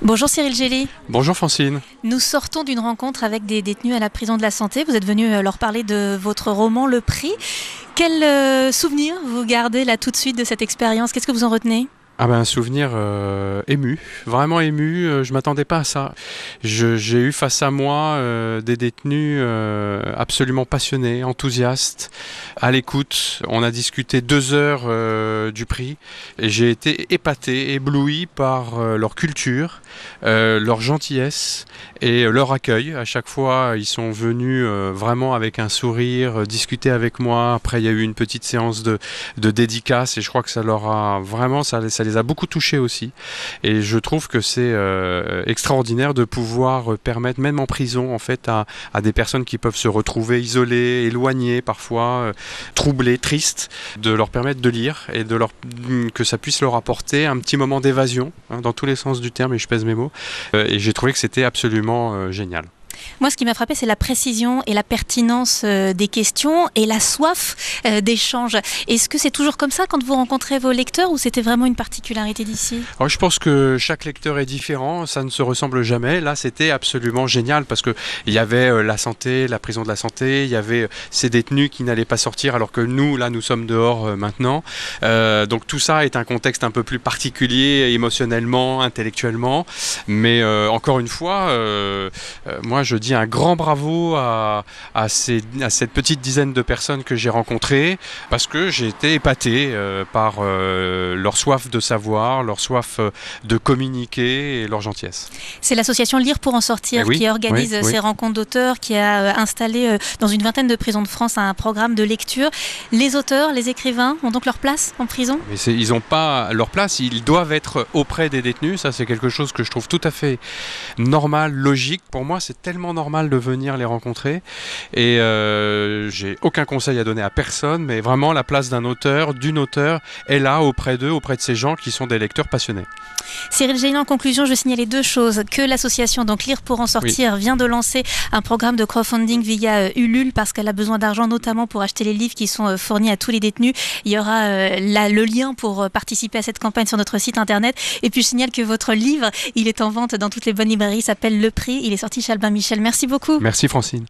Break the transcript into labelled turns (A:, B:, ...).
A: Bonjour Cyril Gély.
B: Bonjour Francine.
A: Nous sortons d'une rencontre avec des détenus à la prison de la santé. Vous êtes venu euh, leur parler de votre roman Le Prix. Quel euh, souvenir vous gardez là tout de suite de cette expérience? Qu'est-ce que vous en retenez?
B: Ah ben un souvenir euh, ému, vraiment ému. Euh, je m'attendais pas à ça. J'ai eu face à moi euh, des détenus absolument passionnés, enthousiastes, à l'écoute. On a discuté deux heures du prix et j'ai été épaté, ébloui par leur culture, leur gentillesse et leur accueil. À chaque fois, ils sont venus vraiment avec un sourire, discuter avec moi. Après, il y a eu une petite séance de, de dédicace et je crois que ça leur a vraiment ça, ça les a beaucoup touchés aussi. Et je trouve que c'est euh, extraordinaire de pouvoir permettre, même en prison, en fait, à, des personnes qui peuvent se retrouver isolées, éloignées, parfois euh, troublées, tristes, de leur permettre de lire et de leur que ça puisse leur apporter un petit moment d'évasion, hein, dans tous les sens du terme, et je pèse mes mots. Euh, et j'ai trouvé que c'était absolument génial.
A: Moi, ce qui m'a frappé, c'est la précision et la pertinence euh, des questions et la soif euh, d'échange. Est-ce que c'est toujours comme ça quand vous rencontrez vos lecteurs ou c'était vraiment une particularité d'ici?
B: Je pense que chaque lecteur est différent, ça ne se ressemble jamais. Là, c'était absolument génial parce qu'il y avait euh, la santé, la prison de la santé, il y avait ces détenus qui n'allaient pas sortir alors que nous, là, nous sommes dehors maintenant. donc tout ça est un contexte un peu plus particulier émotionnellement, intellectuellement. Mais encore une fois, moi, je dis un grand bravo à, à, cette petite dizaine de personnes que j'ai rencontrées parce que j'ai été épaté euh, par euh, leur soif de savoir, leur soif euh, de communiquer et leur gentillesse.
A: C'est l'association Lire pour en sortir eh qui organise ces rencontres d'auteurs, qui a installé dans une vingtaine de prisons de France un programme de lecture. Les auteurs, les écrivains ont donc leur place en prison?
B: Mais Ils n'ont pas leur place, ils doivent être auprès des détenus. Ça, c'est quelque chose que je trouve tout à fait normal, logique. Pour moi, c'est tellement normal de venir les rencontrer. Et euh, j'ai aucun conseil à donner à personne, mais vraiment la place d'un auteur, d'une auteur, est là auprès d'eux, auprès de ces gens qui sont des lecteurs passionnés.
A: Cyril Gélinan, en conclusion, je signalais deux choses. Que l'association donc Lire pour en sortir vient de lancer un programme de crowdfunding via euh, Ulule parce qu'elle a besoin d'argent notamment pour acheter les livres qui sont euh, fournis à tous les détenus. Il y aura le lien pour participer à cette campagne sur notre site internet. Et puis je signale que votre livre, il est en vente dans toutes les bonnes librairies, s'appelle Le Prix. Il est sorti chez Albin Michel. Merci beaucoup.
B: Merci Francine.